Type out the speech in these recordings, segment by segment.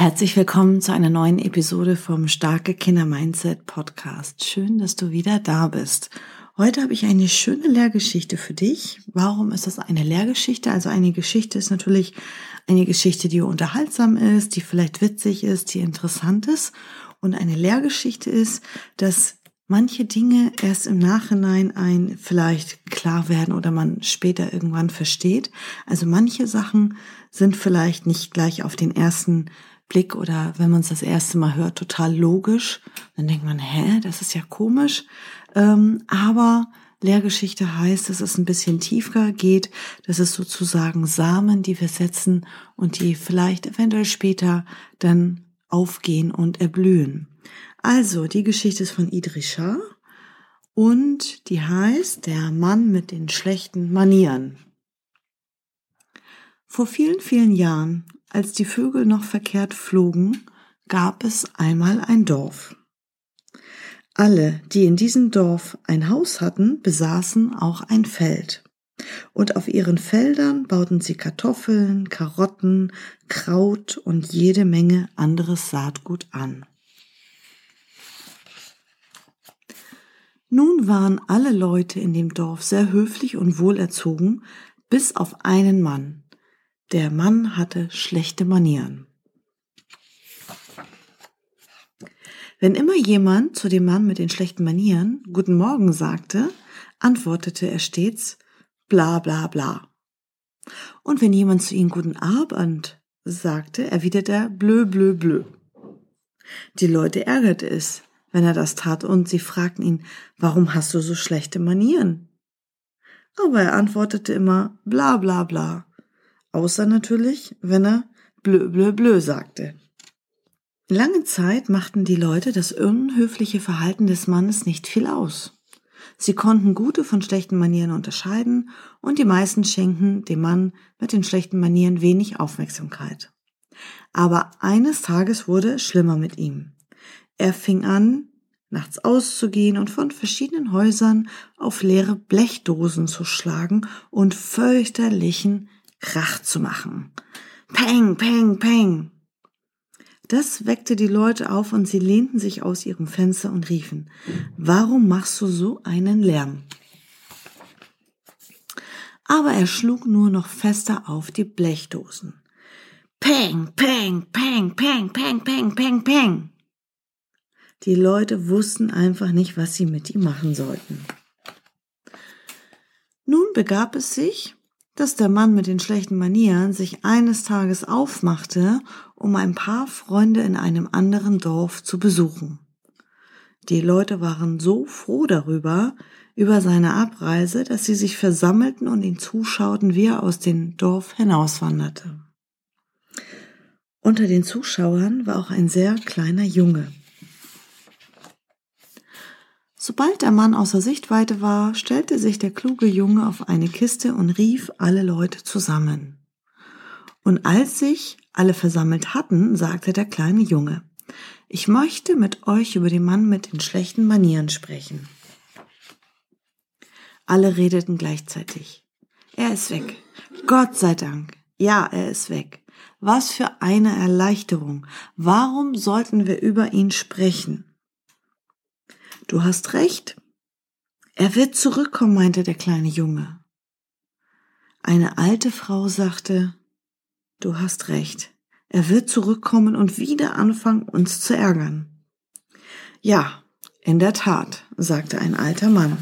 Herzlich willkommen zu einer neuen Episode vom Starke Kinder Mindset Podcast. Schön, dass du wieder da bist. Heute habe ich eine schöne Lehrgeschichte für dich. Warum ist das eine Lehrgeschichte? Also eine Geschichte ist natürlich eine Geschichte, die unterhaltsam ist, die vielleicht witzig ist, die interessant ist. Und eine Lehrgeschichte ist, dass manche Dinge erst im Nachhinein ein vielleicht klar werden oder man später irgendwann versteht. Also manche Sachen sind vielleicht nicht gleich auf den ersten Blick oder wenn man es das erste Mal hört, total logisch. Dann denkt man, hä, das ist ja komisch. Ähm, aber Lehrgeschichte heißt, dass es ein bisschen tiefer geht, dass es sozusagen Samen, die wir setzen und die vielleicht eventuell später dann aufgehen und erblühen. Also, die Geschichte ist von Idrisha und die heißt Der Mann mit den schlechten Manieren. Vor vielen, vielen Jahren als die Vögel noch verkehrt flogen, gab es einmal ein Dorf. Alle, die in diesem Dorf ein Haus hatten, besaßen auch ein Feld. Und auf ihren Feldern bauten sie Kartoffeln, Karotten, Kraut und jede Menge anderes Saatgut an. Nun waren alle Leute in dem Dorf sehr höflich und wohlerzogen, bis auf einen Mann, der Mann hatte schlechte Manieren. Wenn immer jemand zu dem Mann mit den schlechten Manieren Guten Morgen sagte, antwortete er stets bla bla bla. Und wenn jemand zu ihm Guten Abend sagte, erwiderte er blö blö blö. Die Leute ärgerte es, wenn er das tat, und sie fragten ihn, warum hast du so schlechte Manieren? Aber er antwortete immer bla bla bla Außer natürlich, wenn er blö blö blö sagte. Lange Zeit machten die Leute das unhöfliche Verhalten des Mannes nicht viel aus. Sie konnten gute von schlechten Manieren unterscheiden und die meisten schenken dem Mann mit den schlechten Manieren wenig Aufmerksamkeit. Aber eines Tages wurde es schlimmer mit ihm. Er fing an, nachts auszugehen und von verschiedenen Häusern auf leere Blechdosen zu schlagen und fürchterlichen Krach zu machen. Peng, peng, peng. Das weckte die Leute auf und sie lehnten sich aus ihrem Fenster und riefen, warum machst du so einen Lärm? Aber er schlug nur noch fester auf die Blechdosen. Peng, peng, peng, peng, peng, peng, peng, peng. Die Leute wussten einfach nicht, was sie mit ihm machen sollten. Nun begab es sich, dass der Mann mit den schlechten Manieren sich eines Tages aufmachte, um ein paar Freunde in einem anderen Dorf zu besuchen. Die Leute waren so froh darüber, über seine Abreise, dass sie sich versammelten und ihn zuschauten, wie er aus dem Dorf hinauswanderte. Unter den Zuschauern war auch ein sehr kleiner Junge. Sobald der Mann außer Sichtweite war, stellte sich der kluge Junge auf eine Kiste und rief alle Leute zusammen. Und als sich alle versammelt hatten, sagte der kleine Junge, ich möchte mit euch über den Mann mit den schlechten Manieren sprechen. Alle redeten gleichzeitig. Er ist weg. Gott sei Dank. Ja, er ist weg. Was für eine Erleichterung. Warum sollten wir über ihn sprechen? Du hast recht. Er wird zurückkommen, meinte der kleine Junge. Eine alte Frau sagte, Du hast recht. Er wird zurückkommen und wieder anfangen, uns zu ärgern. Ja, in der Tat, sagte ein alter Mann.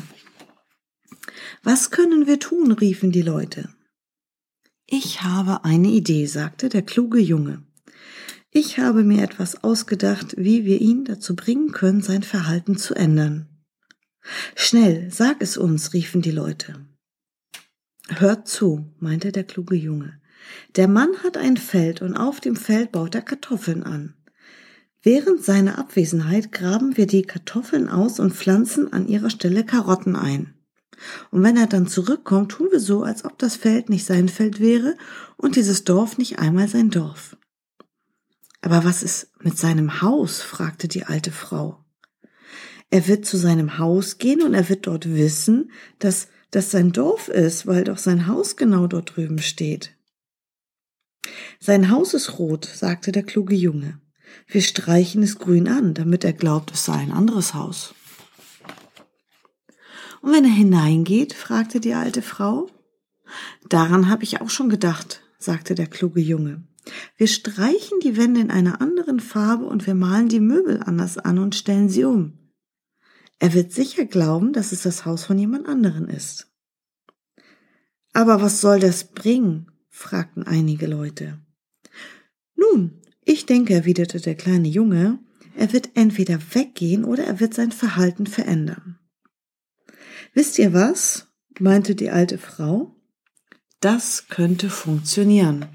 Was können wir tun? riefen die Leute. Ich habe eine Idee, sagte der kluge Junge. Ich habe mir etwas ausgedacht, wie wir ihn dazu bringen können, sein Verhalten zu ändern. Schnell, sag es uns, riefen die Leute. Hört zu, meinte der kluge Junge. Der Mann hat ein Feld und auf dem Feld baut er Kartoffeln an. Während seiner Abwesenheit graben wir die Kartoffeln aus und pflanzen an ihrer Stelle Karotten ein. Und wenn er dann zurückkommt, tun wir so, als ob das Feld nicht sein Feld wäre und dieses Dorf nicht einmal sein Dorf. Aber was ist mit seinem Haus? fragte die alte Frau. Er wird zu seinem Haus gehen und er wird dort wissen, dass das sein Dorf ist, weil doch sein Haus genau dort drüben steht. Sein Haus ist rot, sagte der kluge Junge. Wir streichen es grün an, damit er glaubt, es sei ein anderes Haus. Und wenn er hineingeht, fragte die alte Frau. Daran habe ich auch schon gedacht, sagte der kluge Junge. Wir streichen die Wände in einer anderen Farbe und wir malen die Möbel anders an und stellen sie um. Er wird sicher glauben, dass es das Haus von jemand anderen ist. Aber was soll das bringen? fragten einige Leute. Nun, ich denke, erwiderte der kleine Junge, er wird entweder weggehen oder er wird sein Verhalten verändern. Wisst ihr was? meinte die alte Frau. Das könnte funktionieren.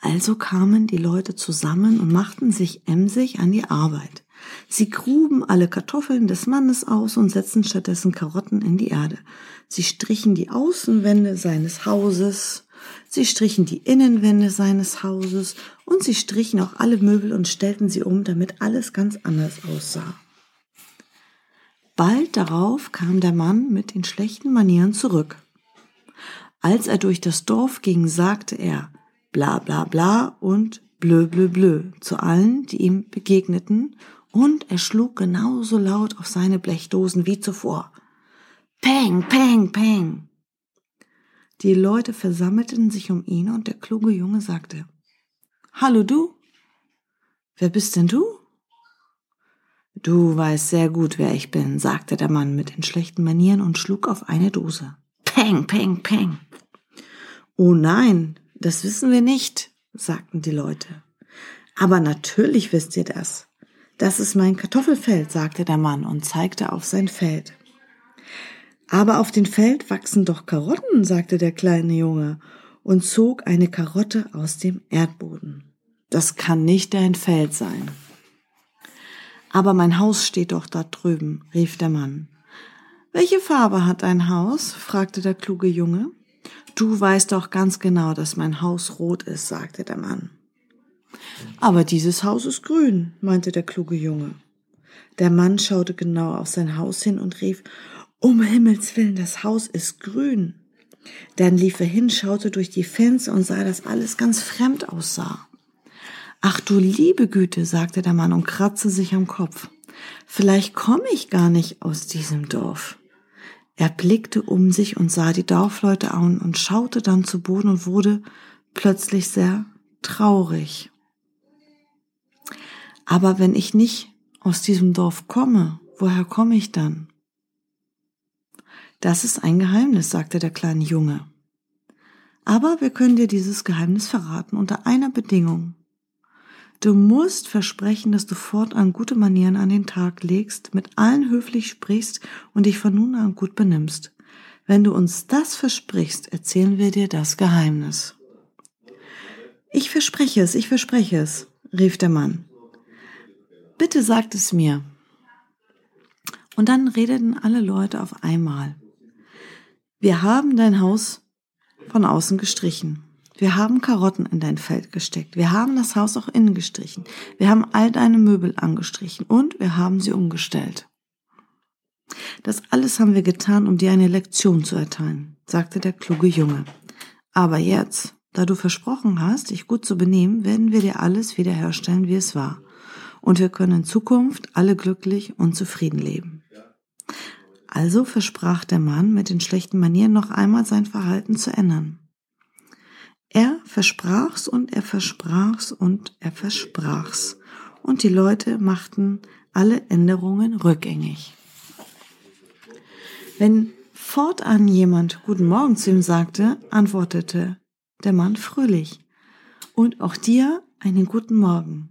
Also kamen die Leute zusammen und machten sich emsig an die Arbeit. Sie gruben alle Kartoffeln des Mannes aus und setzten stattdessen Karotten in die Erde. Sie strichen die Außenwände seines Hauses, sie strichen die Innenwände seines Hauses und sie strichen auch alle Möbel und stellten sie um, damit alles ganz anders aussah. Bald darauf kam der Mann mit den schlechten Manieren zurück. Als er durch das Dorf ging, sagte er bla bla bla und blö blö blö zu allen, die ihm begegneten und er schlug genauso laut auf seine Blechdosen wie zuvor. Peng, peng, peng. Die Leute versammelten sich um ihn und der kluge Junge sagte, Hallo du? Wer bist denn du? Du weißt sehr gut, wer ich bin, sagte der Mann mit den schlechten Manieren und schlug auf eine Dose. Peng, peng, peng. Oh nein, das wissen wir nicht, sagten die Leute. Aber natürlich wisst ihr das. Das ist mein Kartoffelfeld, sagte der Mann und zeigte auf sein Feld. Aber auf dem Feld wachsen doch Karotten, sagte der kleine Junge und zog eine Karotte aus dem Erdboden. Das kann nicht dein Feld sein. Aber mein Haus steht doch da drüben, rief der Mann. Welche Farbe hat dein Haus? fragte der kluge Junge. Du weißt doch ganz genau, dass mein Haus rot ist, sagte der Mann. Aber dieses Haus ist grün, meinte der kluge Junge. Der Mann schaute genau auf sein Haus hin und rief, um Himmels willen, das Haus ist grün. Dann lief er hin, schaute durch die Fenster und sah, dass alles ganz fremd aussah. Ach du liebe Güte, sagte der Mann und kratzte sich am Kopf. Vielleicht komme ich gar nicht aus diesem Dorf. Er blickte um sich und sah die Dorfleute an und schaute dann zu Boden und wurde plötzlich sehr traurig. Aber wenn ich nicht aus diesem Dorf komme, woher komme ich dann? Das ist ein Geheimnis, sagte der kleine Junge. Aber wir können dir dieses Geheimnis verraten unter einer Bedingung. Du musst versprechen, dass du fortan gute Manieren an den Tag legst, mit allen höflich sprichst und dich von nun an gut benimmst. Wenn du uns das versprichst, erzählen wir dir das Geheimnis. Ich verspreche es, ich verspreche es, rief der Mann. Bitte sagt es mir. Und dann redeten alle Leute auf einmal. Wir haben dein Haus von außen gestrichen. Wir haben Karotten in dein Feld gesteckt. Wir haben das Haus auch innen gestrichen. Wir haben all deine Möbel angestrichen und wir haben sie umgestellt. Das alles haben wir getan, um dir eine Lektion zu erteilen, sagte der kluge Junge. Aber jetzt, da du versprochen hast, dich gut zu benehmen, werden wir dir alles wiederherstellen, wie es war und wir können in Zukunft alle glücklich und zufrieden leben. Also versprach der Mann mit den schlechten Manieren noch einmal sein Verhalten zu ändern. Er versprach's und er versprach's und er versprach's. Und die Leute machten alle Änderungen rückgängig. Wenn fortan jemand Guten Morgen zu ihm sagte, antwortete der Mann fröhlich. Und auch dir einen guten Morgen.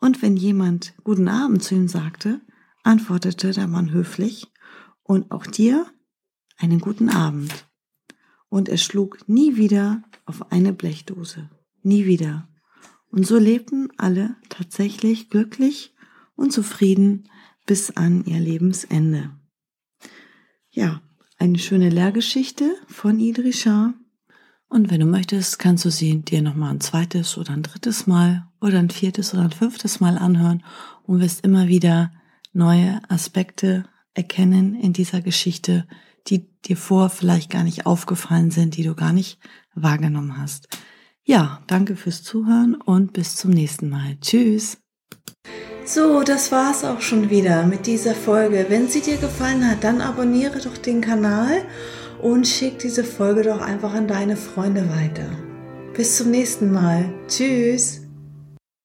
Und wenn jemand guten Abend zu ihm sagte, antwortete der Mann höflich, und auch dir einen guten Abend. Und er schlug nie wieder auf eine Blechdose. Nie wieder. Und so lebten alle tatsächlich glücklich und zufrieden bis an ihr Lebensende. Ja, eine schöne Lehrgeschichte von Idrisha. Und wenn du möchtest, kannst du sie dir nochmal ein zweites oder ein drittes Mal oder ein viertes oder ein fünftes Mal anhören und wirst immer wieder neue Aspekte erkennen in dieser Geschichte, die dir vor vielleicht gar nicht aufgefallen sind, die du gar nicht wahrgenommen hast. Ja, danke fürs Zuhören und bis zum nächsten Mal. Tschüss. So, das war's auch schon wieder mit dieser Folge. Wenn sie dir gefallen hat, dann abonniere doch den Kanal und schick diese Folge doch einfach an deine Freunde weiter. Bis zum nächsten Mal. Tschüss.